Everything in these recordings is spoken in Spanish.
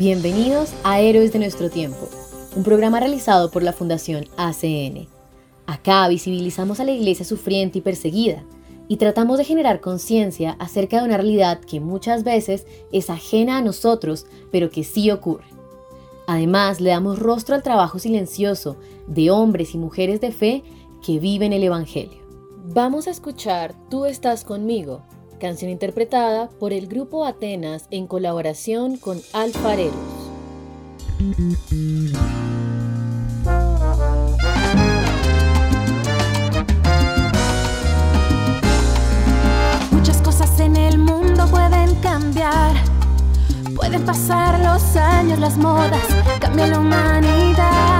Bienvenidos a Héroes de nuestro tiempo, un programa realizado por la Fundación ACN. Acá visibilizamos a la iglesia sufriente y perseguida y tratamos de generar conciencia acerca de una realidad que muchas veces es ajena a nosotros, pero que sí ocurre. Además, le damos rostro al trabajo silencioso de hombres y mujeres de fe que viven el Evangelio. Vamos a escuchar Tú estás conmigo canción interpretada por el grupo Atenas en colaboración con Alfareros. Muchas cosas en el mundo pueden cambiar. Pueden pasar los años, las modas, cambia la humanidad.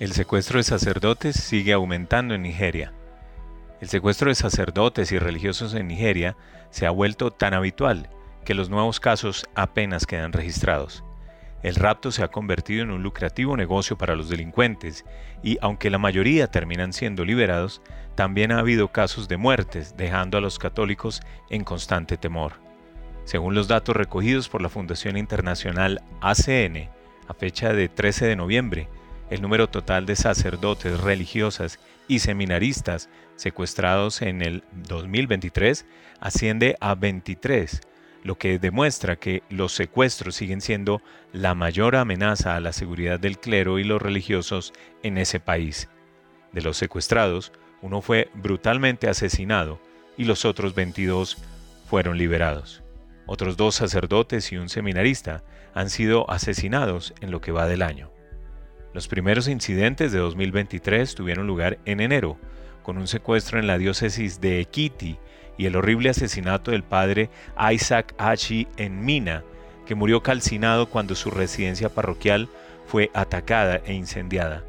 El secuestro de sacerdotes sigue aumentando en Nigeria. El secuestro de sacerdotes y religiosos en Nigeria se ha vuelto tan habitual que los nuevos casos apenas quedan registrados. El rapto se ha convertido en un lucrativo negocio para los delincuentes y aunque la mayoría terminan siendo liberados, también ha habido casos de muertes, dejando a los católicos en constante temor. Según los datos recogidos por la Fundación Internacional ACN, a fecha de 13 de noviembre, el número total de sacerdotes, religiosas y seminaristas secuestrados en el 2023 asciende a 23, lo que demuestra que los secuestros siguen siendo la mayor amenaza a la seguridad del clero y los religiosos en ese país. De los secuestrados, uno fue brutalmente asesinado y los otros 22 fueron liberados. Otros dos sacerdotes y un seminarista han sido asesinados en lo que va del año. Los primeros incidentes de 2023 tuvieron lugar en enero, con un secuestro en la diócesis de Ekiti y el horrible asesinato del padre Isaac Hachi en Mina, que murió calcinado cuando su residencia parroquial fue atacada e incendiada.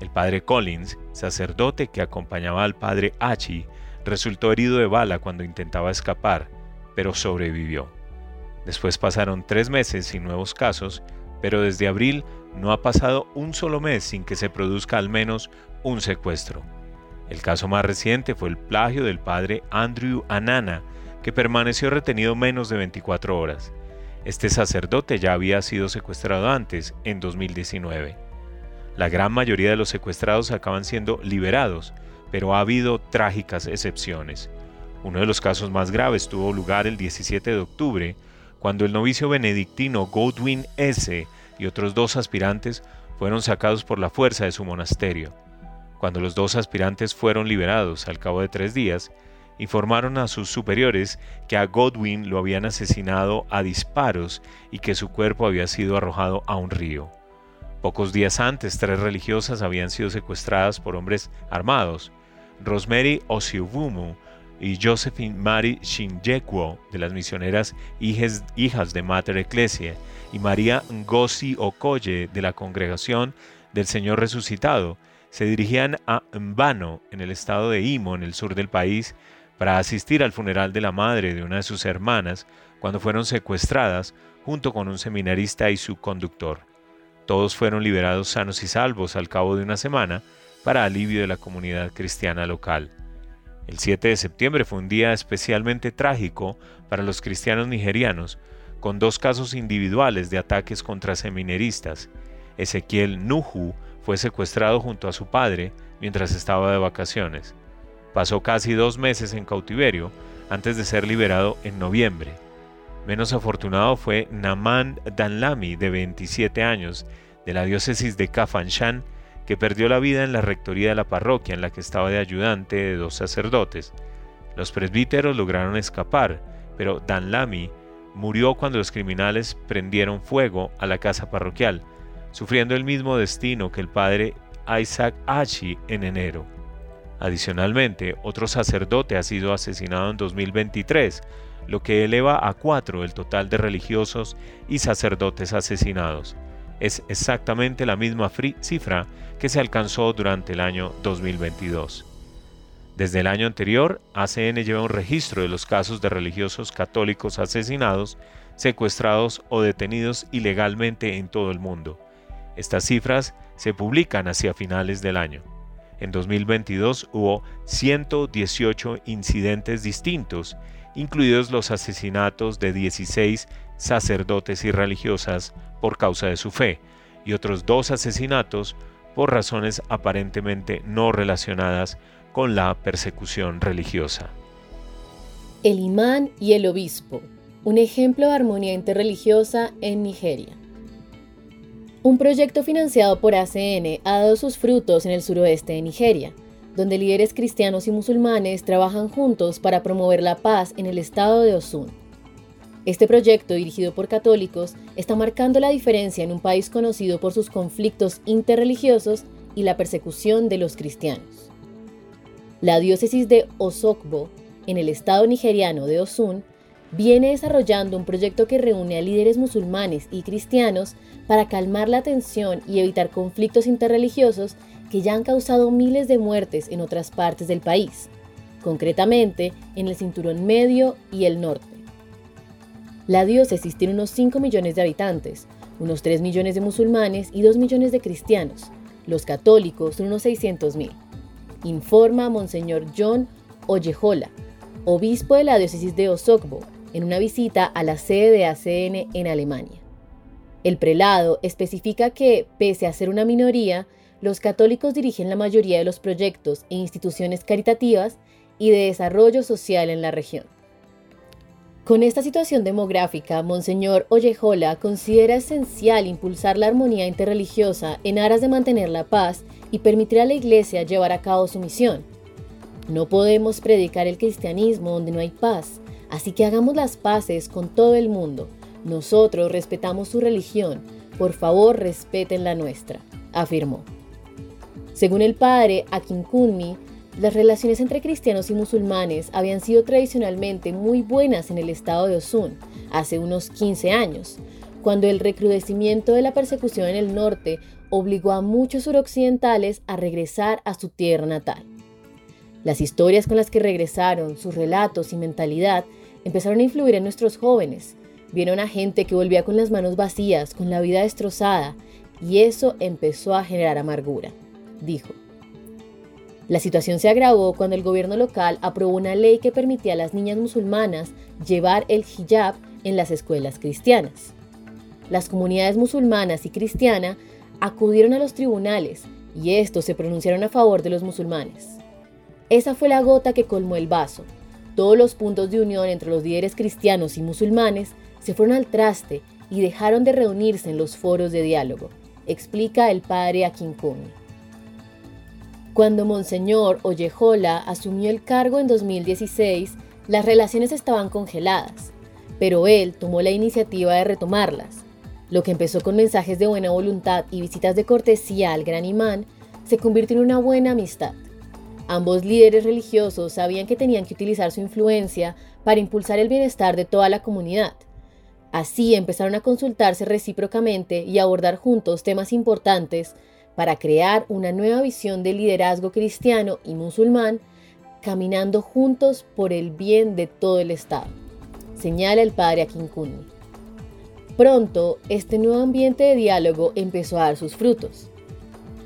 El padre Collins, sacerdote que acompañaba al padre Hachi, resultó herido de bala cuando intentaba escapar, pero sobrevivió. Después pasaron tres meses sin nuevos casos, pero desde abril no ha pasado un solo mes sin que se produzca al menos un secuestro. El caso más reciente fue el plagio del padre Andrew Anana, que permaneció retenido menos de 24 horas. Este sacerdote ya había sido secuestrado antes, en 2019. La gran mayoría de los secuestrados acaban siendo liberados, pero ha habido trágicas excepciones. Uno de los casos más graves tuvo lugar el 17 de octubre, cuando el novicio benedictino Godwin S. y otros dos aspirantes fueron sacados por la fuerza de su monasterio. Cuando los dos aspirantes fueron liberados al cabo de tres días, informaron a sus superiores que a Godwin lo habían asesinado a disparos y que su cuerpo había sido arrojado a un río. Pocos días antes, tres religiosas habían sido secuestradas por hombres armados. Rosemary Osiubumu y Josephine Mary Shinjekwo de las misioneras hijas de Mater Ecclesia y María Ngozi Okoye de la congregación del Señor Resucitado se dirigían a Mbano en el estado de Imo en el sur del país para asistir al funeral de la madre de una de sus hermanas cuando fueron secuestradas junto con un seminarista y su conductor. Todos fueron liberados sanos y salvos al cabo de una semana para alivio de la comunidad cristiana local. El 7 de septiembre fue un día especialmente trágico para los cristianos nigerianos, con dos casos individuales de ataques contra seminaristas. Ezequiel Nuhu fue secuestrado junto a su padre mientras estaba de vacaciones. Pasó casi dos meses en cautiverio antes de ser liberado en noviembre. Menos afortunado fue Naman Danlami, de 27 años, de la diócesis de Kafanshan, que perdió la vida en la rectoría de la parroquia en la que estaba de ayudante de dos sacerdotes. Los presbíteros lograron escapar, pero Danlami murió cuando los criminales prendieron fuego a la casa parroquial, sufriendo el mismo destino que el padre Isaac Ashi en enero. Adicionalmente, otro sacerdote ha sido asesinado en 2023, lo que eleva a cuatro el total de religiosos y sacerdotes asesinados. Es exactamente la misma cifra que se alcanzó durante el año 2022. Desde el año anterior, ACN lleva un registro de los casos de religiosos católicos asesinados, secuestrados o detenidos ilegalmente en todo el mundo. Estas cifras se publican hacia finales del año. En 2022 hubo 118 incidentes distintos, incluidos los asesinatos de 16 sacerdotes y religiosas por causa de su fe, y otros dos asesinatos por razones aparentemente no relacionadas con la persecución religiosa. El imán y el obispo, un ejemplo de armonía interreligiosa en Nigeria. Un proyecto financiado por ACN ha dado sus frutos en el suroeste de Nigeria, donde líderes cristianos y musulmanes trabajan juntos para promover la paz en el estado de Osun. Este proyecto, dirigido por católicos, está marcando la diferencia en un país conocido por sus conflictos interreligiosos y la persecución de los cristianos. La diócesis de Osogbo, en el estado nigeriano de Osun, viene desarrollando un proyecto que reúne a líderes musulmanes y cristianos para calmar la tensión y evitar conflictos interreligiosos que ya han causado miles de muertes en otras partes del país, concretamente en el cinturón medio y el norte. La diócesis tiene unos 5 millones de habitantes, unos 3 millones de musulmanes y 2 millones de cristianos. Los católicos son unos 600 mil. Informa Monseñor John Oyejola, obispo de la diócesis de Osogbo, en una visita a la sede de ACN en Alemania. El prelado especifica que, pese a ser una minoría, los católicos dirigen la mayoría de los proyectos e instituciones caritativas y de desarrollo social en la región. Con esta situación demográfica, Monseñor Oyejola considera esencial impulsar la armonía interreligiosa en aras de mantener la paz y permitir a la Iglesia llevar a cabo su misión. No podemos predicar el cristianismo donde no hay paz, así que hagamos las paces con todo el mundo. Nosotros respetamos su religión, por favor respeten la nuestra, afirmó. Según el padre Akinkunmi, las relaciones entre cristianos y musulmanes habían sido tradicionalmente muy buenas en el estado de Osun hace unos 15 años, cuando el recrudecimiento de la persecución en el norte obligó a muchos suroccidentales a regresar a su tierra natal. Las historias con las que regresaron, sus relatos y mentalidad empezaron a influir en nuestros jóvenes. Vieron a gente que volvía con las manos vacías, con la vida destrozada, y eso empezó a generar amargura, dijo. La situación se agravó cuando el gobierno local aprobó una ley que permitía a las niñas musulmanas llevar el hijab en las escuelas cristianas. Las comunidades musulmanas y cristiana acudieron a los tribunales y estos se pronunciaron a favor de los musulmanes. Esa fue la gota que colmó el vaso. Todos los puntos de unión entre los líderes cristianos y musulmanes se fueron al traste y dejaron de reunirse en los foros de diálogo, explica el padre Akinkumi. Cuando Monseñor Oyejola asumió el cargo en 2016, las relaciones estaban congeladas, pero él tomó la iniciativa de retomarlas. Lo que empezó con mensajes de buena voluntad y visitas de cortesía al gran imán, se convirtió en una buena amistad. Ambos líderes religiosos sabían que tenían que utilizar su influencia para impulsar el bienestar de toda la comunidad. Así empezaron a consultarse recíprocamente y abordar juntos temas importantes para crear una nueva visión de liderazgo cristiano y musulmán, caminando juntos por el bien de todo el Estado, señala el padre Akinkunmi. Pronto, este nuevo ambiente de diálogo empezó a dar sus frutos.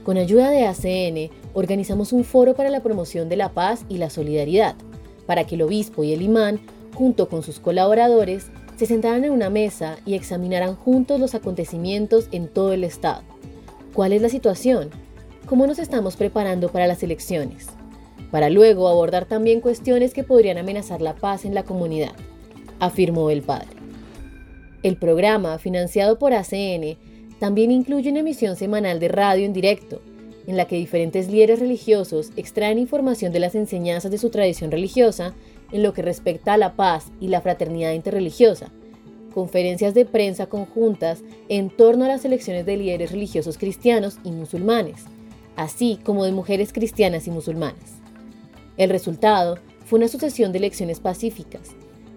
Con ayuda de ACN, organizamos un foro para la promoción de la paz y la solidaridad, para que el obispo y el imán, junto con sus colaboradores, se sentaran en una mesa y examinaran juntos los acontecimientos en todo el estado. ¿Cuál es la situación? ¿Cómo nos estamos preparando para las elecciones? Para luego abordar también cuestiones que podrían amenazar la paz en la comunidad, afirmó el padre. El programa, financiado por ACN, también incluye una emisión semanal de radio en directo, en la que diferentes líderes religiosos extraen información de las enseñanzas de su tradición religiosa en lo que respecta a la paz y la fraternidad interreligiosa, conferencias de prensa conjuntas en torno a las elecciones de líderes religiosos cristianos y musulmanes, así como de mujeres cristianas y musulmanas. El resultado fue una sucesión de elecciones pacíficas.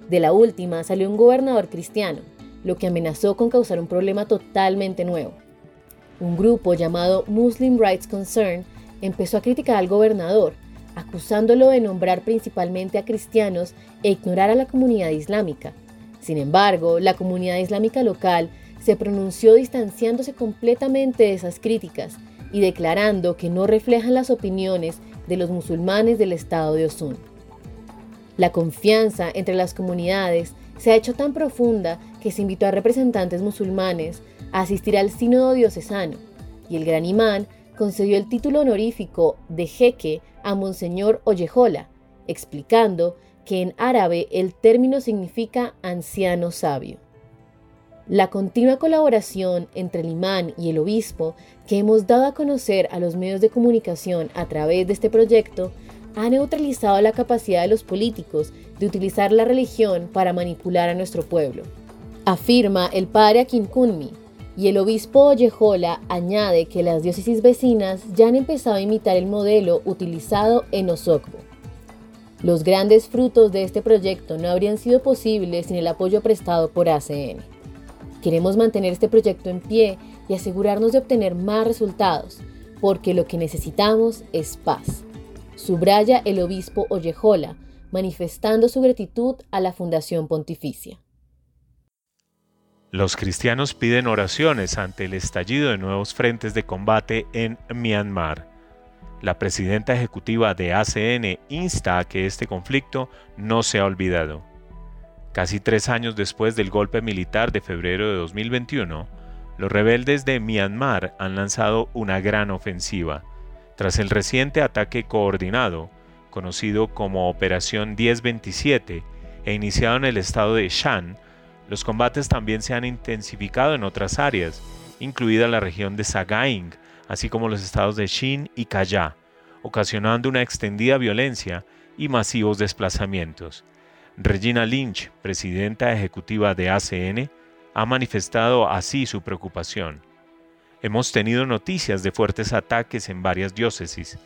De la última salió un gobernador cristiano, lo que amenazó con causar un problema totalmente nuevo. Un grupo llamado Muslim Rights Concern empezó a criticar al gobernador, acusándolo de nombrar principalmente a cristianos e ignorar a la comunidad islámica. Sin embargo, la comunidad islámica local se pronunció distanciándose completamente de esas críticas y declarando que no reflejan las opiniones de los musulmanes del estado de Osun. La confianza entre las comunidades se ha hecho tan profunda que se invitó a representantes musulmanes a asistir al sínodo diocesano, y el gran imán concedió el título honorífico de jeque a Monseñor Ollejola, explicando que en árabe el término significa anciano sabio. La continua colaboración entre el imán y el obispo que hemos dado a conocer a los medios de comunicación a través de este proyecto ha neutralizado la capacidad de los políticos de utilizar la religión para manipular a nuestro pueblo. Afirma el padre Akin Kunmi, y el obispo Ollejola añade que las diócesis vecinas ya han empezado a imitar el modelo utilizado en Osogbo. Los grandes frutos de este proyecto no habrían sido posibles sin el apoyo prestado por ACN. Queremos mantener este proyecto en pie y asegurarnos de obtener más resultados, porque lo que necesitamos es paz subraya el obispo Ollejola, manifestando su gratitud a la Fundación Pontificia. Los cristianos piden oraciones ante el estallido de nuevos frentes de combate en Myanmar. La presidenta ejecutiva de ACN insta a que este conflicto no sea olvidado. Casi tres años después del golpe militar de febrero de 2021, los rebeldes de Myanmar han lanzado una gran ofensiva tras el reciente ataque coordinado, conocido como Operación 1027, e iniciado en el estado de Shan, los combates también se han intensificado en otras áreas, incluida la región de Sagaing, así como los estados de Shin y Kaya, ocasionando una extendida violencia y masivos desplazamientos. Regina Lynch, presidenta ejecutiva de ACN, ha manifestado así su preocupación. Hemos tenido noticias de fuertes ataques en varias diócesis.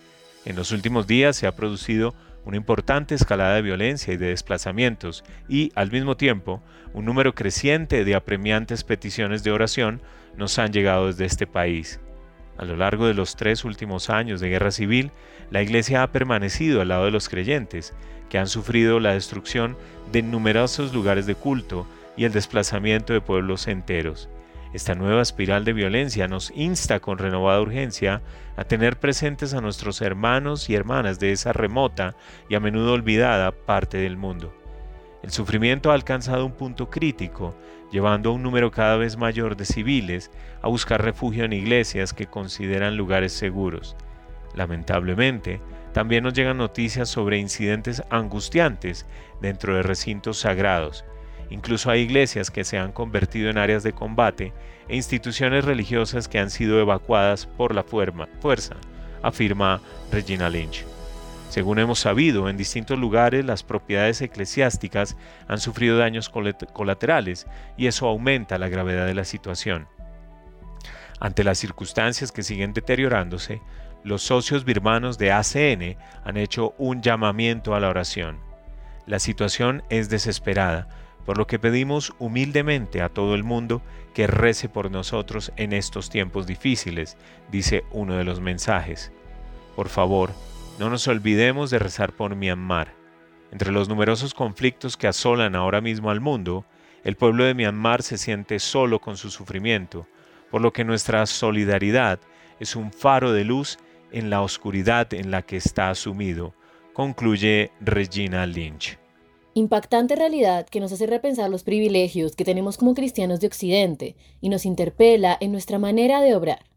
En los últimos días se ha producido una importante escalada de violencia y de desplazamientos y, al mismo tiempo, un número creciente de apremiantes peticiones de oración nos han llegado desde este país. A lo largo de los tres últimos años de guerra civil, la Iglesia ha permanecido al lado de los creyentes, que han sufrido la destrucción de numerosos lugares de culto y el desplazamiento de pueblos enteros. Esta nueva espiral de violencia nos insta con renovada urgencia a tener presentes a nuestros hermanos y hermanas de esa remota y a menudo olvidada parte del mundo. El sufrimiento ha alcanzado un punto crítico, llevando a un número cada vez mayor de civiles a buscar refugio en iglesias que consideran lugares seguros. Lamentablemente, también nos llegan noticias sobre incidentes angustiantes dentro de recintos sagrados, Incluso hay iglesias que se han convertido en áreas de combate e instituciones religiosas que han sido evacuadas por la fuerza, afirma Regina Lynch. Según hemos sabido, en distintos lugares las propiedades eclesiásticas han sufrido daños colaterales y eso aumenta la gravedad de la situación. Ante las circunstancias que siguen deteriorándose, los socios birmanos de ACN han hecho un llamamiento a la oración. La situación es desesperada, por lo que pedimos humildemente a todo el mundo que rece por nosotros en estos tiempos difíciles, dice uno de los mensajes. Por favor, no nos olvidemos de rezar por Myanmar. Entre los numerosos conflictos que asolan ahora mismo al mundo, el pueblo de Myanmar se siente solo con su sufrimiento, por lo que nuestra solidaridad es un faro de luz en la oscuridad en la que está sumido, concluye Regina Lynch. Impactante realidad que nos hace repensar los privilegios que tenemos como cristianos de Occidente y nos interpela en nuestra manera de obrar.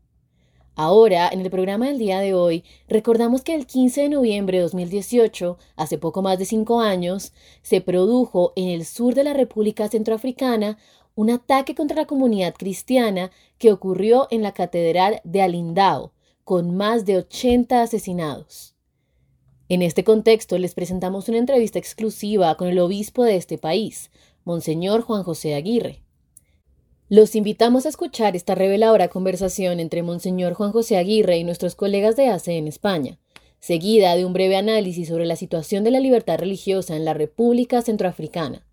Ahora, en el programa del día de hoy, recordamos que el 15 de noviembre de 2018, hace poco más de cinco años, se produjo en el sur de la República Centroafricana un ataque contra la comunidad cristiana que ocurrió en la Catedral de Alindao, con más de 80 asesinados. En este contexto les presentamos una entrevista exclusiva con el obispo de este país, Monseñor Juan José Aguirre. Los invitamos a escuchar esta reveladora conversación entre Monseñor Juan José Aguirre y nuestros colegas de ACE en España, seguida de un breve análisis sobre la situación de la libertad religiosa en la República Centroafricana.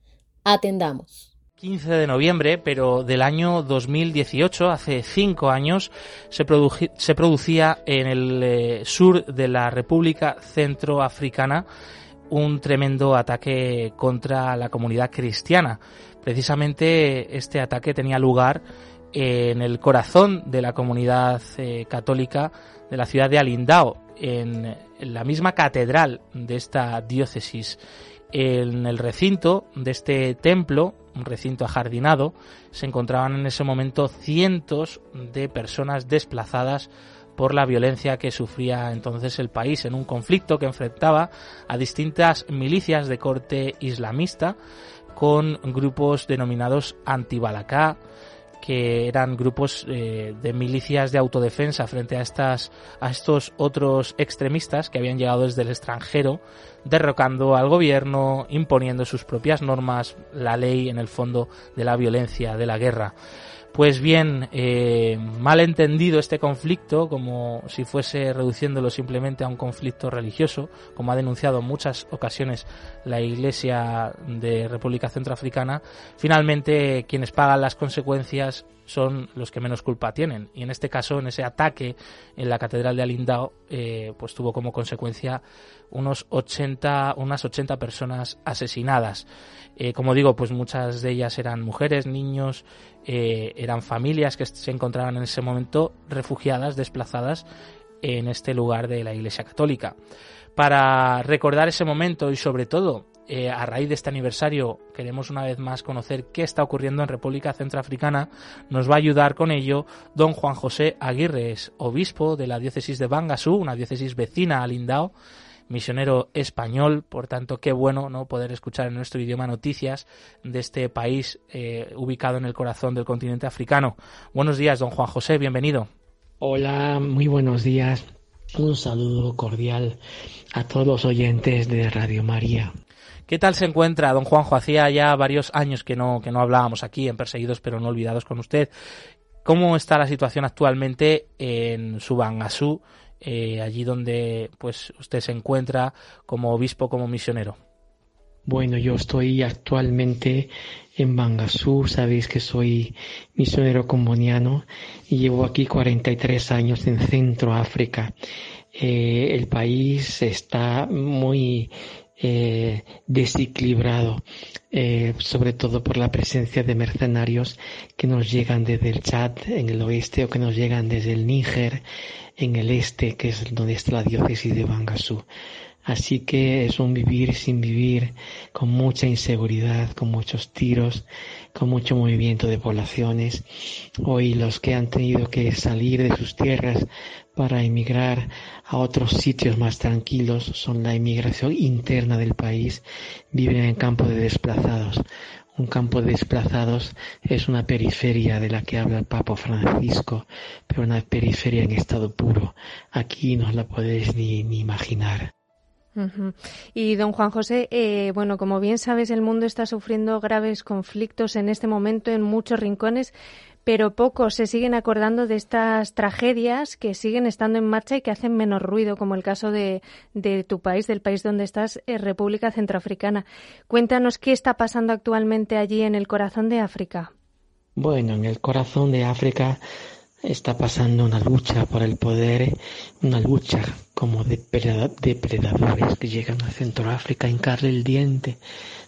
Atendamos. 15 de noviembre, pero del año 2018, hace cinco años, se, producía en el eh, sur de la República Centroafricana un tremendo ataque contra la comunidad cristiana. Precisamente este ataque tenía lugar en el corazón de la comunidad eh, católica de la ciudad de Alindao, en la misma catedral de esta diócesis. En el recinto de este templo, un recinto ajardinado, se encontraban en ese momento cientos de personas desplazadas por la violencia que sufría entonces el país en un conflicto que enfrentaba a distintas milicias de corte islamista con grupos denominados antibalacá, que eran grupos eh, de milicias de autodefensa frente a estas a estos otros extremistas que habían llegado desde el extranjero derrocando al gobierno imponiendo sus propias normas la ley en el fondo de la violencia de la guerra pues bien, eh, mal entendido este conflicto, como si fuese reduciéndolo simplemente a un conflicto religioso, como ha denunciado en muchas ocasiones la Iglesia de República Centroafricana, finalmente quienes pagan las consecuencias son los que menos culpa tienen. Y en este caso, en ese ataque en la Catedral de Alindao, eh, pues tuvo como consecuencia unos 80, unas 80 personas asesinadas. Eh, como digo, pues muchas de ellas eran mujeres, niños, eh, eran familias que se encontraban en ese momento refugiadas, desplazadas en este lugar de la Iglesia Católica. Para recordar ese momento y sobre todo eh, a raíz de este aniversario queremos una vez más conocer qué está ocurriendo en República Centroafricana, nos va a ayudar con ello don Juan José Aguirre, obispo de la diócesis de Bangasú, una diócesis vecina a Lindao, misionero español, por tanto qué bueno no poder escuchar en nuestro idioma noticias de este país eh, ubicado en el corazón del continente africano. Buenos días, don Juan José, bienvenido. Hola, muy buenos días. Un saludo cordial a todos los oyentes de Radio María. ¿Qué tal se encuentra, don Juanjo? Hacía ya varios años que no, que no hablábamos aquí en Perseguidos pero no olvidados con usted. ¿Cómo está la situación actualmente en Subangasú, eh, allí donde pues usted se encuentra como obispo, como misionero? Bueno, yo estoy actualmente en Bangasú, sabéis que soy misionero comboniano y llevo aquí 43 años en Centro África. Eh, el país está muy eh, desequilibrado, eh, sobre todo por la presencia de mercenarios que nos llegan desde el Chad en el oeste o que nos llegan desde el Níger en el este, que es donde está la diócesis de Bangasú. Así que es un vivir sin vivir, con mucha inseguridad, con muchos tiros, con mucho movimiento de poblaciones. Hoy los que han tenido que salir de sus tierras para emigrar a otros sitios más tranquilos son la inmigración interna del país, viven en campo de desplazados. Un campo de desplazados es una periferia de la que habla el Papa Francisco, pero una periferia en estado puro. Aquí no la podéis ni, ni imaginar. Y don Juan José, eh, bueno, como bien sabes, el mundo está sufriendo graves conflictos en este momento en muchos rincones, pero pocos se siguen acordando de estas tragedias que siguen estando en marcha y que hacen menos ruido, como el caso de, tu país, del país donde estás, eh, República Centroafricana. Cuéntanos qué está pasando actualmente allí en el corazón de África. Bueno, en el corazón de África está pasando una lucha por el poder, una lucha como de depredadores que llegan a Centroáfrica a hincarle el diente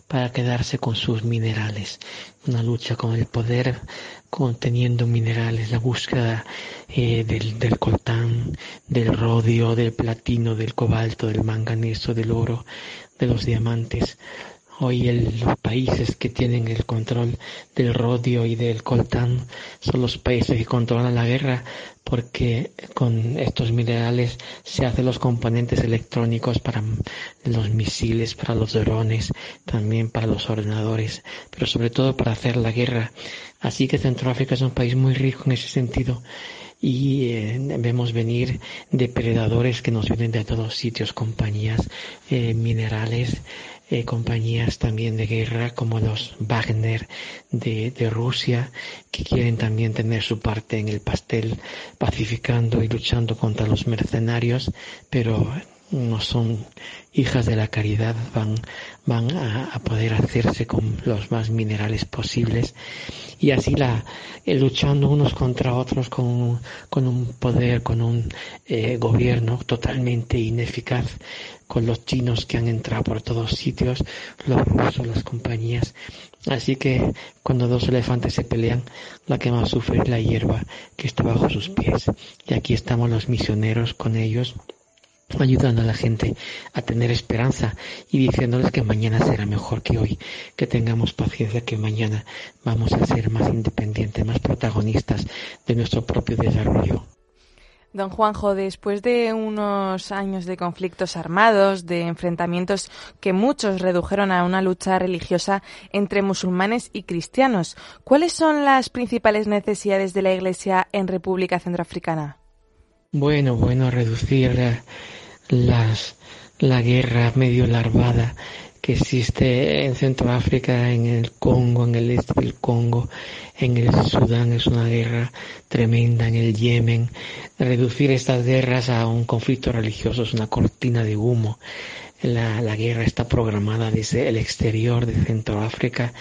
para quedarse con sus minerales. Una lucha con el poder conteniendo minerales, la búsqueda eh, del, del coltán, del rodio, del platino, del cobalto, del manganeso, del oro, de los diamantes. Hoy los países que tienen el control del rodio y del coltán son los países que controlan la guerra porque con estos minerales se hacen los componentes electrónicos para los misiles, para los drones, también para los ordenadores, pero sobre todo para hacer la guerra. Así que Centroáfrica es un país muy rico en ese sentido y eh, vemos venir depredadores que nos vienen de todos sitios, compañías eh, minerales, eh, compañías también de guerra como los Wagner de, de, Rusia, que quieren también tener su parte en el pastel, pacificando y luchando contra los mercenarios, pero no son hijas de la caridad, van, van a, poder hacerse con los más minerales posibles. Y así la, eh, luchando unos contra otros con, con un poder, con un eh, gobierno totalmente ineficaz, con los chinos que han entrado por todos sitios, los rusos, las compañías. Así que cuando dos elefantes se pelean, la que más sufre es la hierba que está bajo sus pies. Y aquí estamos los misioneros con ellos ayudando a la gente a tener esperanza y diciéndoles que mañana será mejor que hoy, que tengamos paciencia, que mañana vamos a ser más independientes, más protagonistas de nuestro propio desarrollo. Don Juanjo, después de unos años de conflictos armados, de enfrentamientos que muchos redujeron a una lucha religiosa entre musulmanes y cristianos, ¿cuáles son las principales necesidades de la Iglesia en República Centroafricana? Bueno, bueno, reducir las, la guerra medio larvada que existe en Centroáfrica, en el Congo, en el este del Congo, en el Sudán es una guerra tremenda, en el Yemen. Reducir estas guerras a un conflicto religioso es una cortina de humo. La, la, guerra está programada desde el exterior de Centroáfrica,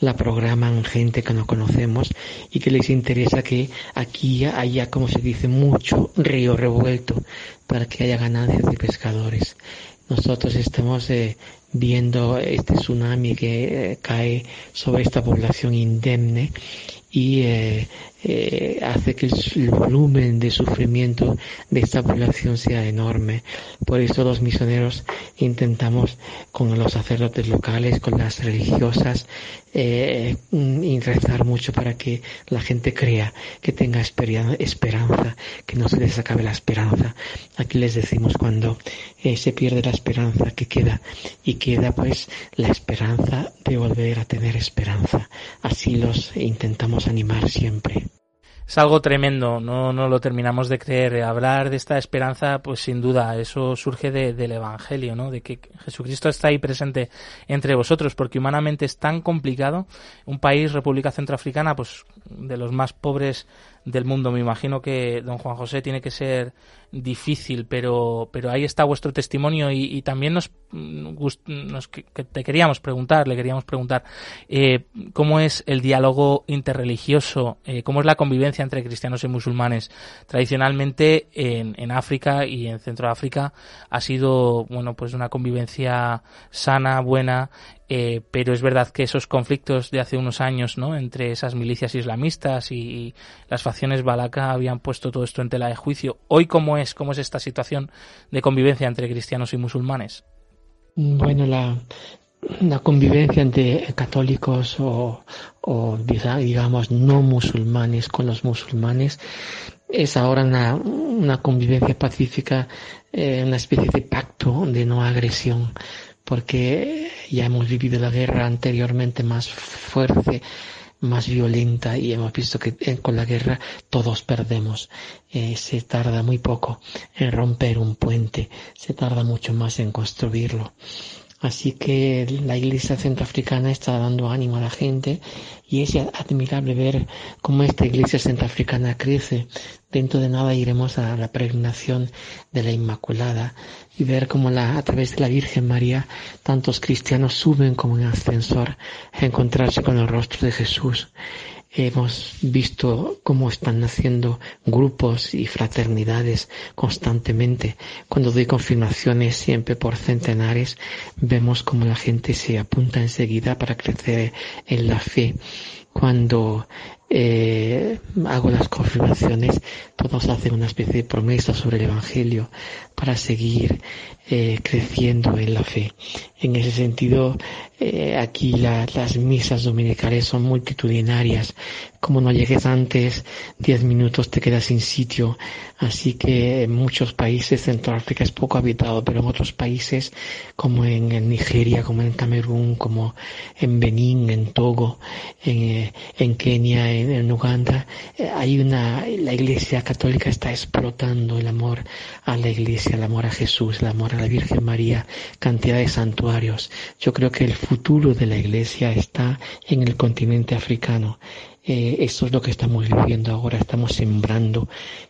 la programan gente que no conocemos y que les interesa que aquí haya, como se dice, mucho río revuelto para que haya ganancias de pescadores. Nosotros estamos eh, viendo este tsunami que eh, cae sobre esta población indemne y eh, eh, hace que el, volumen de sufrimiento de esta población sea enorme. Por eso los misioneros intentamos con los sacerdotes locales, con las religiosas, eh, y rezar mucho para que la gente crea, que tenga esperanza, que no se les acabe la esperanza. Aquí les decimos cuando eh, se pierde la esperanza que queda y queda pues la esperanza de volver a tener esperanza. Así los intentamos animar siempre es algo tremendo, no, no lo terminamos de creer. Hablar de esta esperanza, pues sin duda, eso surge del Evangelio, ¿no? De que Jesucristo está ahí presente entre vosotros, porque humanamente es tan complicado. Un país, República Centroafricana, pues de los más pobres del mundo. Me imagino que don Juan José tiene que ser difícil, pero, pero ahí está vuestro testimonio y, también nos, nos que, te queríamos preguntar, le queríamos preguntar eh, cómo es el diálogo interreligioso, eh, cómo es la convivencia entre cristianos y musulmanes. Tradicionalmente en, en África y en Centroáfrica ha sido bueno pues una convivencia sana, buena eh, pero es verdad que esos conflictos de hace unos años, ¿no? Entre esas milicias islamistas y, las facciones balaca habían puesto todo esto en tela de juicio. Hoy, ¿cómo es? ¿Cómo es esta situación de convivencia entre cristianos y musulmanes? Bueno, la, convivencia entre católicos o, digamos no musulmanes con los musulmanes es ahora una, una convivencia pacífica, eh, una especie de pacto de no agresión porque ya hemos vivido la guerra anteriormente más fuerte, más violenta y hemos visto que eh, con la guerra todos perdemos. Eh, se tarda muy poco en romper un puente, se tarda mucho más en construirlo. Así que la iglesia centroafricana está dando ánimo a la gente y es admirable ver cómo esta iglesia centroafricana crece. Dentro de nada iremos a la peregrinación de la Inmaculada y ver cómo la, a través de la Virgen María tantos cristianos suben como en ascensor a encontrarse con el rostro de Jesús. Hemos visto cómo están naciendo grupos y fraternidades constantemente. Cuando doy confirmaciones siempre por centenares, vemos cómo la gente se apunta enseguida para crecer en la fe. Cuando eh, hago las confirmaciones, todos hacen una especie de promesa sobre el Evangelio para seguir eh, creciendo en la fe. En ese sentido, eh, aquí las misas dominicales son multitudinarias. Como no llegues antes, diez minutos te quedas sin sitio. Así que en muchos países, Centroáfrica es poco habitado, pero en otros países, como en, Nigeria, como en Camerún, como en Benín, en Togo, en, en Kenia, en, en Uganda, eh, hay una, la iglesia católica está explotando el amor a la iglesia, el amor a Jesús, el amor a la Virgen María, cantidad de santuarios. Yo creo que el futuro de la iglesia está en el continente africano. Eh, eso es lo que estamos viviendo ahora, estamos sembrando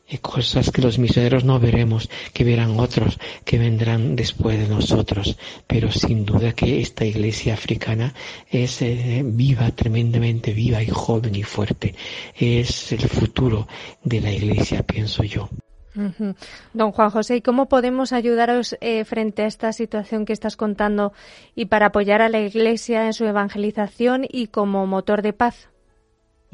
eh, cosas que los misioneros no veremos, que verán otros que vendrán después de nosotros. Pero sin duda que esta iglesia africana es eh, viva, tremendamente viva y joven y fuerte. Es el futuro de la iglesia, pienso yo. Don Juan José, ¿y cómo podemos ayudaros frente a esta situación que estás contando y para apoyar a la Iglesia en su evangelización y como motor de paz?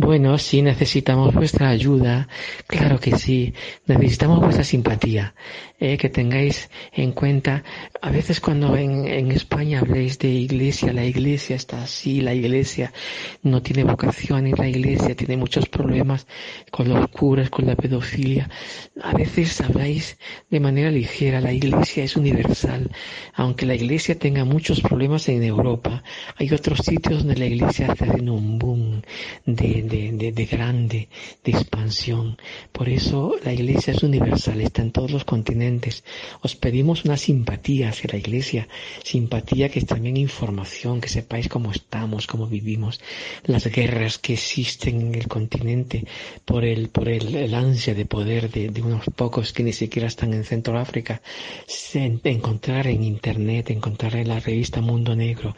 Bueno, sí necesitamos vuestra ayuda, claro que sí, necesitamos vuestra simpatía, eh, que tengáis en cuenta, a veces cuando en, en, España habléis de iglesia, la iglesia está así, la iglesia no tiene vocación y la iglesia tiene muchos problemas con los curas, con la pedofilia, a veces habláis de manera ligera, la iglesia es universal, aunque la iglesia tenga muchos problemas en Europa, hay otros sitios donde la iglesia está haciendo un boom de de, grande, de expansión. Por eso la Iglesia es universal, está en todos los continentes. Os pedimos una simpatía hacia la Iglesia, simpatía que es también información, que sepáis cómo estamos, cómo vivimos, las guerras que existen en el continente por el, por el, ansia de poder de, unos pocos que ni siquiera están en Centro África. encontrar en Internet, encontrar en la revista Mundo Negro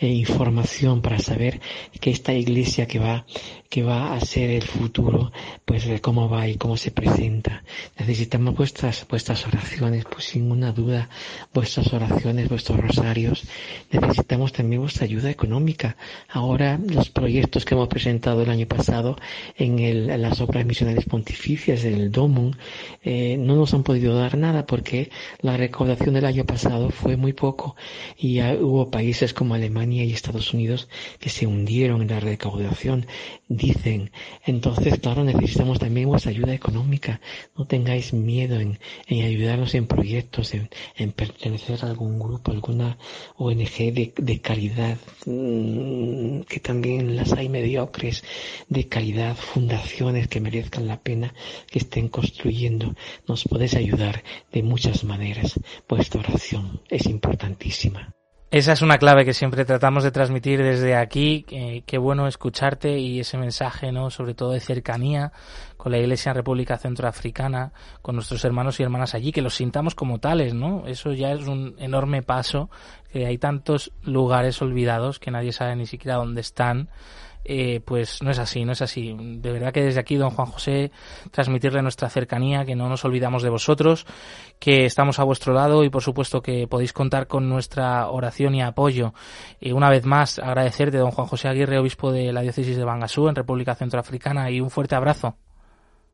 eh, información para saber que esta Iglesia que va que va a ser el futuro, pues de cómo va y cómo se presenta. Necesitamos vuestras, vuestras oraciones, pues sin ninguna duda, vuestras oraciones, vuestros rosarios. Necesitamos también vuestra ayuda económica. Ahora los proyectos que hemos presentado el año pasado en, en las obras misionales pontificias, en el DOMUN, eh, no nos han podido dar nada porque la recaudación del año pasado fue muy poco y hubo países como Alemania y Estados Unidos que se hundieron en la recaudación dicen. Entonces, claro, necesitamos también vuestra ayuda económica. No tengáis miedo en, ayudarnos en proyectos, en, pertenecer a algún grupo, alguna ONG de, de caridad, mm, que también las hay mediocres, de caridad, fundaciones que merezcan la pena, que estén construyendo. Nos podéis ayudar de muchas maneras. Vuestra oración es importantísima. Esa es una clave que siempre tratamos de transmitir desde aquí. qué bueno escucharte y ese mensaje, ¿no? Sobre todo de cercanía con la Iglesia en República Centroafricana, con nuestros hermanos y hermanas allí, que los sintamos como tales, ¿no? Eso ya es un enorme paso. Que hay tantos lugares olvidados que nadie sabe ni siquiera dónde están eh, pues no es así, no es así. De verdad que desde aquí, don Juan José, transmitirle nuestra cercanía, que no nos olvidamos de vosotros, que estamos a vuestro lado y por supuesto que podéis contar con nuestra oración y apoyo. Y una vez más, agradecerte, don Juan José Aguirre, obispo de la diócesis de Bangasú, en República Centroafricana, y un fuerte abrazo.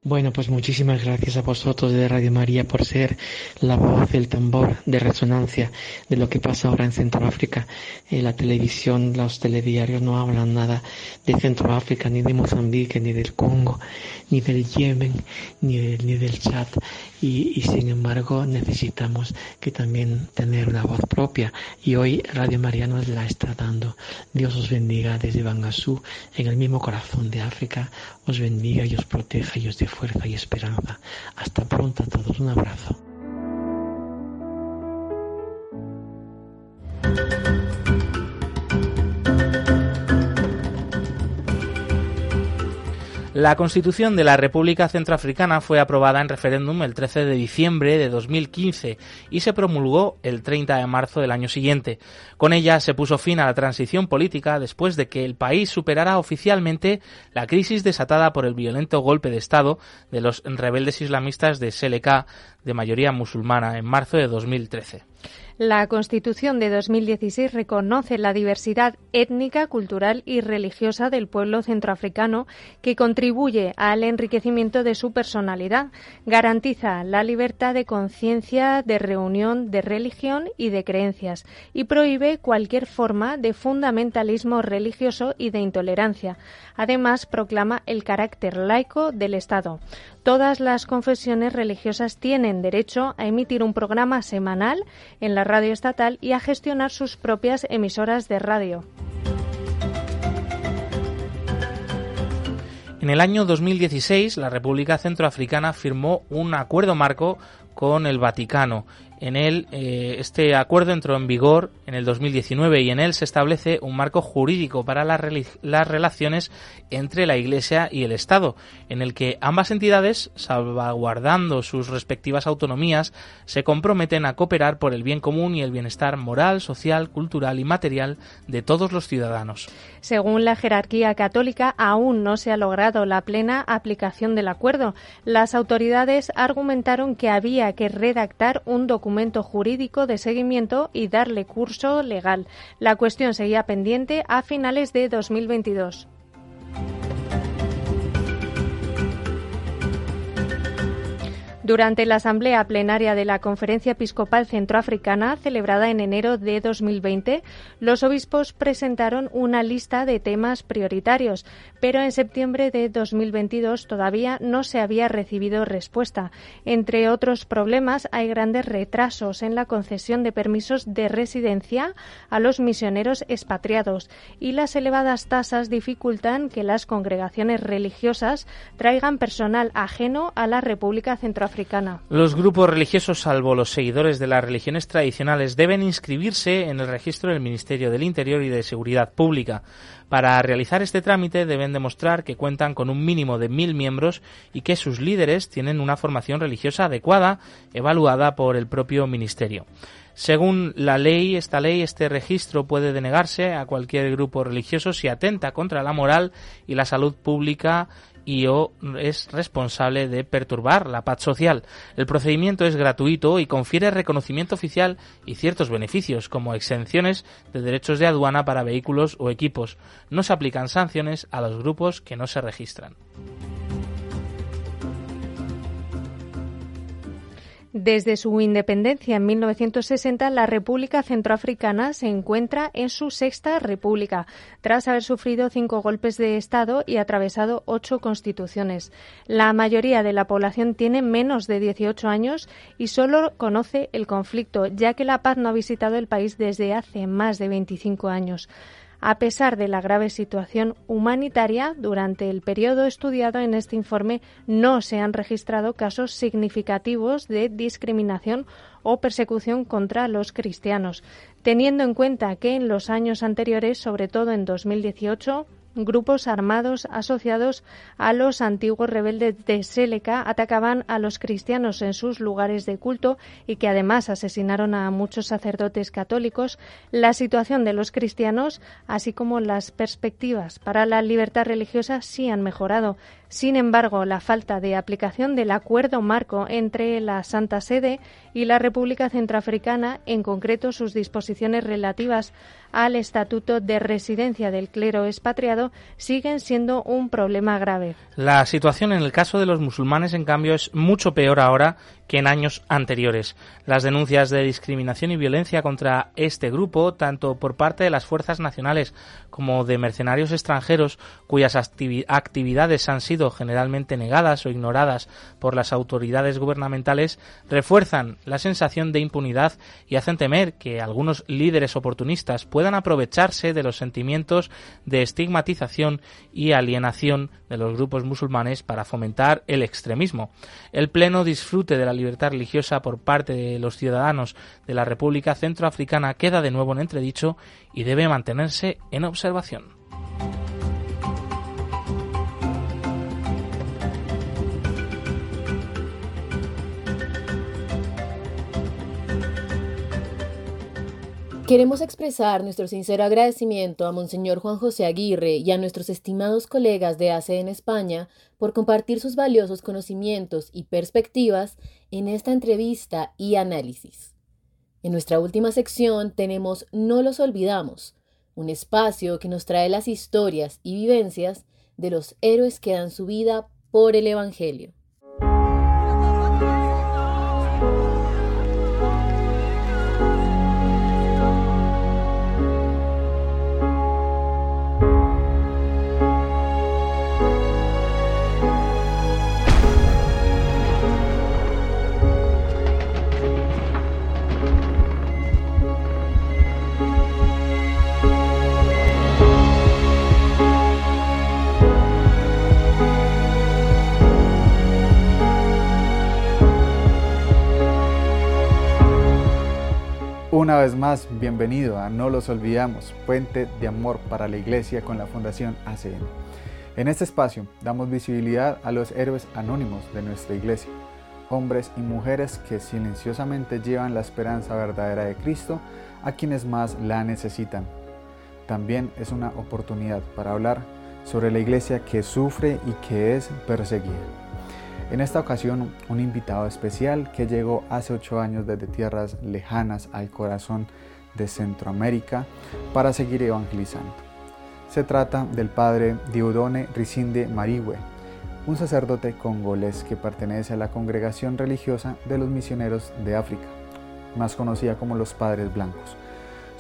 Bueno, pues muchísimas gracias a vosotros de Radio María por ser la voz, el tambor de resonancia de lo que pasa ahora en Centroáfrica. En eh, la televisión, los telediarios no hablan nada de Centroáfrica, ni de Mozambique, ni del Congo, ni del Yemen, ni, ni del Chad. Y, sin embargo necesitamos que también tener una voz propia. Y hoy Radio María nos la está dando. Dios os bendiga desde Bangasú, en el mismo corazón de África. Os bendiga y os proteja y os dé fuerza y esperanza. Hasta pronto a todos, un abrazo. La Constitución de la República Centroafricana fue aprobada en referéndum el 13 de diciembre de 2015 y se promulgó el 30 de marzo del año siguiente. Con ella se puso fin a la transición política después de que el país superara oficialmente la crisis desatada por el violento golpe de Estado de los rebeldes islamistas de Seleka de mayoría musulmana en marzo de 2013. La Constitución de 2016 reconoce la diversidad étnica, cultural y religiosa del pueblo centroafricano que contribuye al enriquecimiento de su personalidad, garantiza la libertad de conciencia, de reunión, de religión y de creencias y prohíbe cualquier forma de fundamentalismo religioso y de intolerancia. Además, proclama el carácter laico del Estado. Todas las confesiones religiosas tienen derecho a emitir un programa semanal en la radio estatal y a gestionar sus propias emisoras de radio. En el año 2016, la República Centroafricana firmó un acuerdo marco con el Vaticano en él, eh, este acuerdo entró en vigor en el 2019 y en él se establece un marco jurídico para las, las relaciones entre la Iglesia y el Estado, en el que ambas entidades, salvaguardando sus respectivas autonomías, se comprometen a cooperar por el bien común y el bienestar moral, social, cultural y material de todos los ciudadanos. Según la jerarquía católica, aún no se ha logrado la plena aplicación del acuerdo. Las autoridades argumentaron que había que redactar un documento jurídico de seguimiento y darle curso legal. La cuestión seguía pendiente a finales de 2022. Durante la asamblea plenaria de la Conferencia Episcopal Centroafricana, celebrada en enero de 2020, los obispos presentaron una lista de temas prioritarios, pero en septiembre de 2022 todavía no se había recibido respuesta. Entre otros problemas, hay grandes retrasos en la concesión de permisos de residencia a los misioneros expatriados y las elevadas tasas dificultan que las congregaciones religiosas traigan personal ajeno a la República Centroafricana los grupos religiosos, salvo los seguidores de las religiones tradicionales, deben inscribirse en el registro del Ministerio del Interior y de Seguridad Pública. Para realizar este trámite deben demostrar que cuentan con un mínimo de mil miembros y que sus líderes tienen una formación religiosa adecuada, evaluada por el propio Ministerio. Según la ley, esta ley, este registro puede denegarse a cualquier grupo religioso si atenta contra la moral y la salud pública y o es responsable de perturbar la paz social. El procedimiento es gratuito y confiere reconocimiento oficial y ciertos beneficios, como exenciones de derechos de aduana para vehículos o equipos. No se aplican sanciones a los grupos que no se registran. Desde su independencia en 1960, la República Centroafricana se encuentra en su sexta república, tras haber sufrido cinco golpes de Estado y atravesado ocho constituciones. La mayoría de la población tiene menos de 18 años y solo conoce el conflicto, ya que la paz no ha visitado el país desde hace más de 25 años a pesar de la grave situación humanitaria, durante el periodo estudiado en este informe no se han registrado casos significativos de discriminación o persecución contra los cristianos, teniendo en cuenta que en los años anteriores, sobre todo en 2018, grupos armados asociados a los antiguos rebeldes de Séleca atacaban a los cristianos en sus lugares de culto y que además asesinaron a muchos sacerdotes católicos, la situación de los cristianos, así como las perspectivas para la libertad religiosa, sí han mejorado. Sin embargo, la falta de aplicación del acuerdo marco entre la Santa Sede y la República Centroafricana, en concreto sus disposiciones relativas al estatuto de residencia del clero expatriado, siguen siendo un problema grave. La situación en el caso de los musulmanes, en cambio, es mucho peor ahora que en años anteriores. Las denuncias de discriminación y violencia contra este grupo, tanto por parte de las fuerzas nacionales como de mercenarios extranjeros, cuyas actividades han sido generalmente negadas o ignoradas por las autoridades gubernamentales, refuerzan la sensación de impunidad y hacen temer que algunos líderes oportunistas puedan aprovecharse de los sentimientos de estigmatización y alienación de los grupos musulmanes para fomentar el extremismo. El pleno disfrute de la libertad religiosa por parte de los ciudadanos de la República Centroafricana queda de nuevo en entredicho y debe mantenerse en observación. Queremos expresar nuestro sincero agradecimiento a Monseñor Juan José Aguirre y a nuestros estimados colegas de ACE en España por compartir sus valiosos conocimientos y perspectivas en esta entrevista y análisis. En nuestra última sección tenemos No los olvidamos, un espacio que nos trae las historias y vivencias de los héroes que dan su vida por el Evangelio. Una vez más, bienvenido a No los olvidamos, puente de amor para la iglesia con la Fundación ACN. En este espacio damos visibilidad a los héroes anónimos de nuestra iglesia, hombres y mujeres que silenciosamente llevan la esperanza verdadera de Cristo a quienes más la necesitan. También es una oportunidad para hablar sobre la iglesia que sufre y que es perseguida. En esta ocasión, un invitado especial que llegó hace ocho años desde tierras lejanas al corazón de Centroamérica para seguir evangelizando. Se trata del padre Diodone Ricinde Marihue, un sacerdote congolés que pertenece a la congregación religiosa de los misioneros de África, más conocida como los Padres Blancos.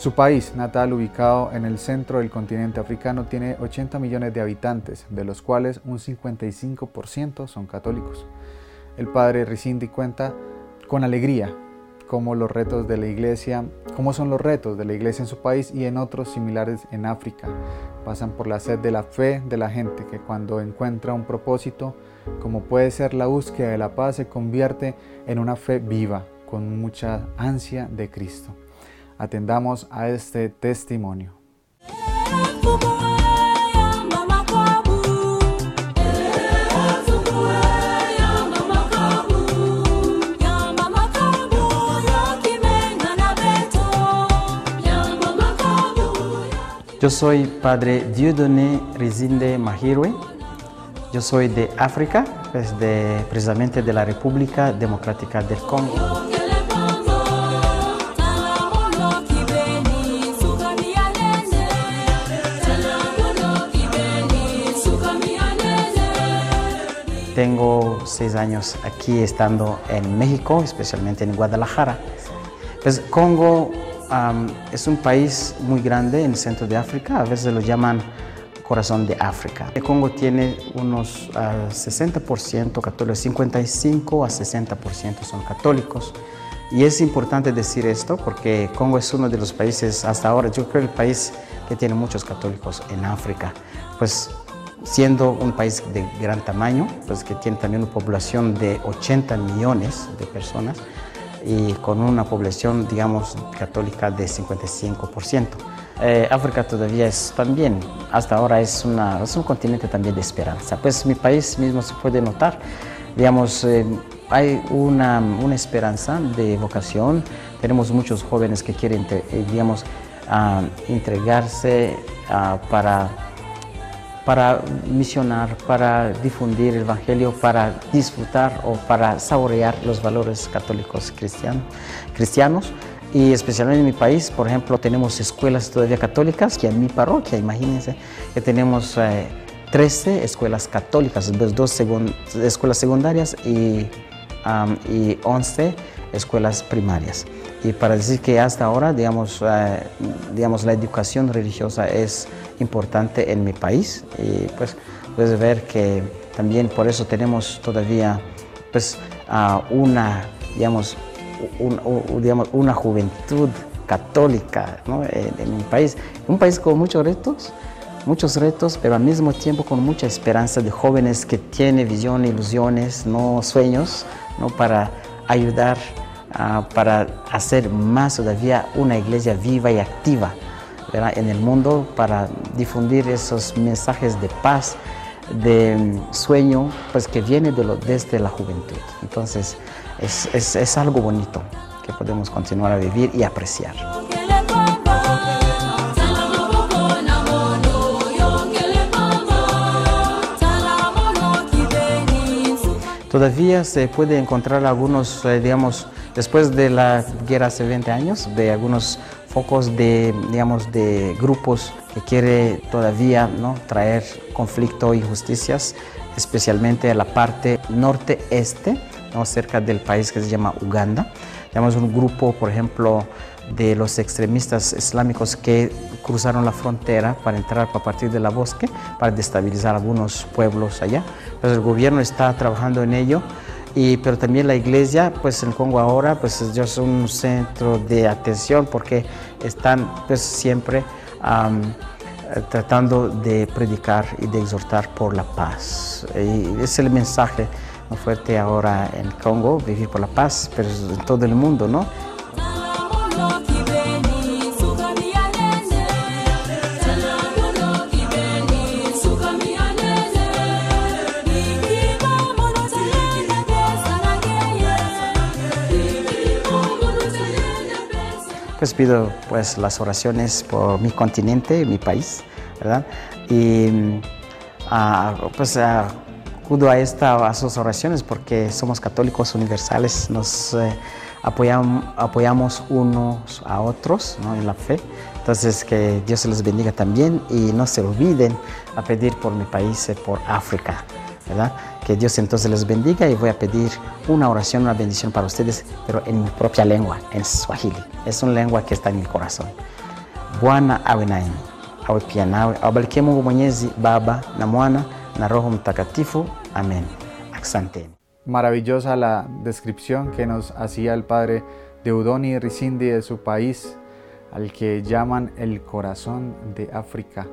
Su país natal, ubicado en el centro del continente africano, tiene 80 millones de habitantes, de los cuales un 55% son católicos. El padre Ricindi cuenta con alegría cómo los retos de la iglesia, cómo son los retos de la iglesia en su país y en otros similares en África. Pasan por la sed de la fe de la gente que cuando encuentra un propósito, como puede ser la búsqueda de la paz, se convierte en una fe viva, con mucha ansia de Cristo. Atendamos a este testimonio. Yo soy padre Dieudonné Rizinde Mahirwe. Yo soy de África, pues de, precisamente de la República Democrática del Congo. Tengo seis años aquí estando en México, especialmente en Guadalajara. Pues Congo es un país muy grande en el centro de África, a veces lo llaman corazón de África. El Congo tiene unos 60% católicos, 55 a 60% son católicos. Y es importante decir esto porque Congo es uno de los países, hasta ahora, yo creo el país que tiene muchos católicos en África. Pues siendo un país de gran tamaño, pues que tiene también una población de 80 millones de personas y con una población, digamos, católica de 55%. Eh, África todavía es también, hasta ahora es, una, es un continente también de esperanza. Pues mi país mismo se puede notar, digamos, eh, hay una, una, esperanza de vocación, tenemos muchos jóvenes que quieren, eh, digamos, uh, entregarse uh, para para misionar, para difundir el Evangelio, para disfrutar o para saborear los valores católicos cristianos. Y especialmente en mi país, por ejemplo, tenemos escuelas todavía católicas, que en mi parroquia, imagínense, que tenemos 13 eh, escuelas católicas, dos escuelas secundarias y, y 11 escuelas primarias. Y para decir que hasta ahora, digamos, eh, digamos, la educación religiosa es importante en mi país y pues puedes ver que también por eso tenemos todavía pues una, digamos, digamos, una juventud católica en, mi país. Un país con muchos retos, muchos retos, pero al mismo tiempo con mucha esperanza de jóvenes que tienen visión, ilusiones, no sueños, ¿no? para ayudar Ah, para hacer más todavía una iglesia viva y activa en el mundo, para difundir esos mensajes de paz, de mm, sueño, pues que viene desde la juventud. Entonces es, es, es algo bonito que podemos continuar a vivir y apreciar. Todavía se puede encontrar algunos, eh, digamos, después de la guerra hace 20 años, de algunos focos de, digamos, de grupos que quiere todavía ¿no? traer conflicto e injusticias, especialmente a la parte norte-este, ¿no? cerca del país que se llama Uganda. Tenemos un grupo, por ejemplo, de los extremistas islámicos que cruzaron la frontera para entrar a partir de la bosque, para destabilizar algunos pueblos allá. Entonces el gobierno está trabajando en ello y, pero también la iglesia, pues en Congo ahora, pues es un centro de atención porque están pues siempre tratando de predicar y de exhortar por la paz. Y es el mensaje fuerte ahora en Congo, vivir por la paz, pero en todo el mundo, ¿no? Pues pido pues las oraciones por mi continente, mi país, ¿verdad? Y ah, pues acudo a, esta, a sus oraciones porque somos católicos universales, nos eh, apoyamos, unos a otros ¿no? en la fe. Entonces que Dios les bendiga también y no se olviden a pedir por mi país, eh, por África. Que Dios entonces les bendiga y voy a pedir una oración, una bendición para ustedes, pero en mi propia lengua, en Swahili. Es una lengua que está en mi corazón. Bwana awe nanyi, awe pia nawe, awabarikie Mungu Mwenyezi, Baba na Mwana na Roho Mtakatifu. Amén. Asante. Maravillosa la descripción que nos hacía el padre Deudoni Risindi de su país, al que llaman el corazón de África,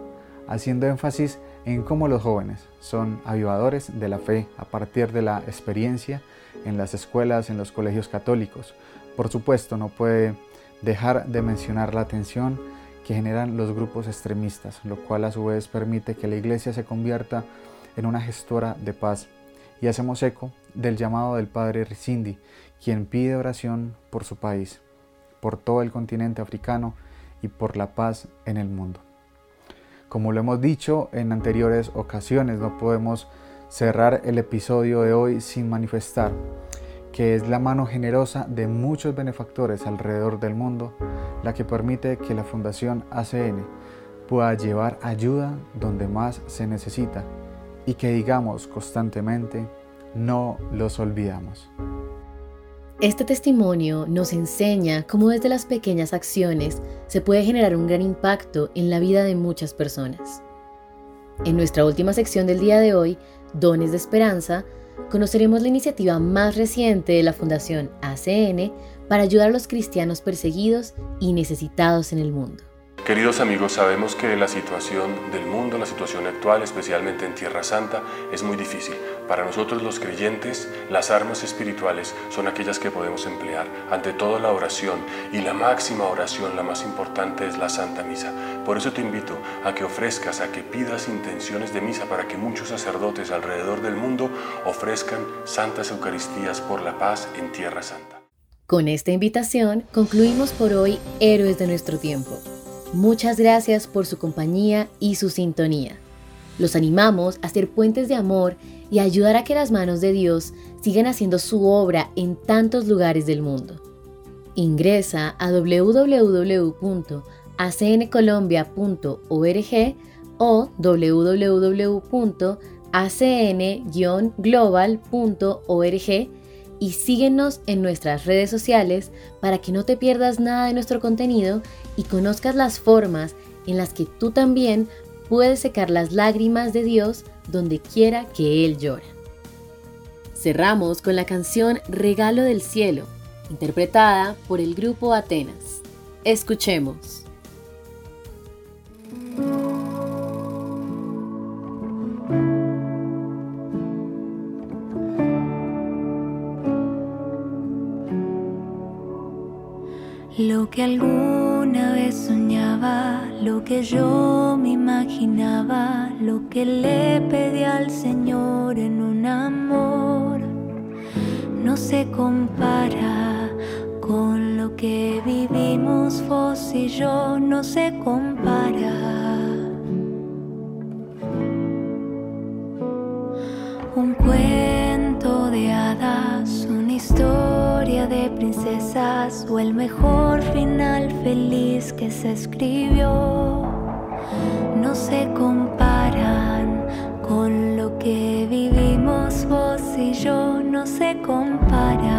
haciendo énfasis en cómo los jóvenes son avivadores de la fe a partir de la experiencia en las escuelas, en los colegios católicos. Por supuesto, no puede dejar de mencionar la atención que generan los grupos extremistas, lo cual a su vez permite que la iglesia se convierta en una gestora de paz. Y hacemos eco del llamado del padre Rizindi, quien pide oración por su país, por todo el continente africano y por la paz en el mundo. Como lo hemos dicho en anteriores ocasiones, no podemos cerrar el episodio de hoy sin manifestar que es la mano generosa de muchos benefactores alrededor del mundo la que permite que la Fundación ACN pueda llevar ayuda donde más se necesita y que digamos constantemente, no los olvidamos. Este testimonio nos enseña cómo desde las pequeñas acciones se puede generar un gran impacto en la vida de muchas personas. En nuestra última sección del día de hoy, Dones de Esperanza, conoceremos la iniciativa más reciente de la Fundación ACN para ayudar a los cristianos perseguidos y necesitados en el mundo. Queridos amigos, sabemos que la situación del mundo, la situación actual, especialmente en Tierra Santa, es muy difícil. Para nosotros los creyentes, las armas espirituales son aquellas que podemos emplear. Ante todo la oración y la máxima oración, la más importante es la Santa Misa. Por eso te invito a que ofrezcas, a que pidas intenciones de misa para que muchos sacerdotes alrededor del mundo ofrezcan santas Eucaristías por la paz en Tierra Santa. Con esta invitación concluimos por hoy Héroes de nuestro tiempo. Muchas gracias por su compañía y su sintonía. Los animamos a ser puentes de amor y ayudar a que las manos de Dios sigan haciendo su obra en tantos lugares del mundo. Ingresa a www.acncolombia.org o www.acn-global.org y síguenos en nuestras redes sociales para que no te pierdas nada de nuestro contenido y conozcas las formas en las que tú también puedes secar las lágrimas de Dios donde quiera que Él llora. Cerramos con la canción Regalo del Cielo, interpretada por el grupo Atenas. Escuchemos. Lo que alguna vez soñaba, lo que yo me imaginaba, lo que le pedí al Señor en un amor, no se compara con lo que vivimos vos y yo, no se compara. Un cuento de hadas, una historia de princesas o el mejor final feliz que se escribió. No se comparan con lo que vivimos vos y yo, no se comparan.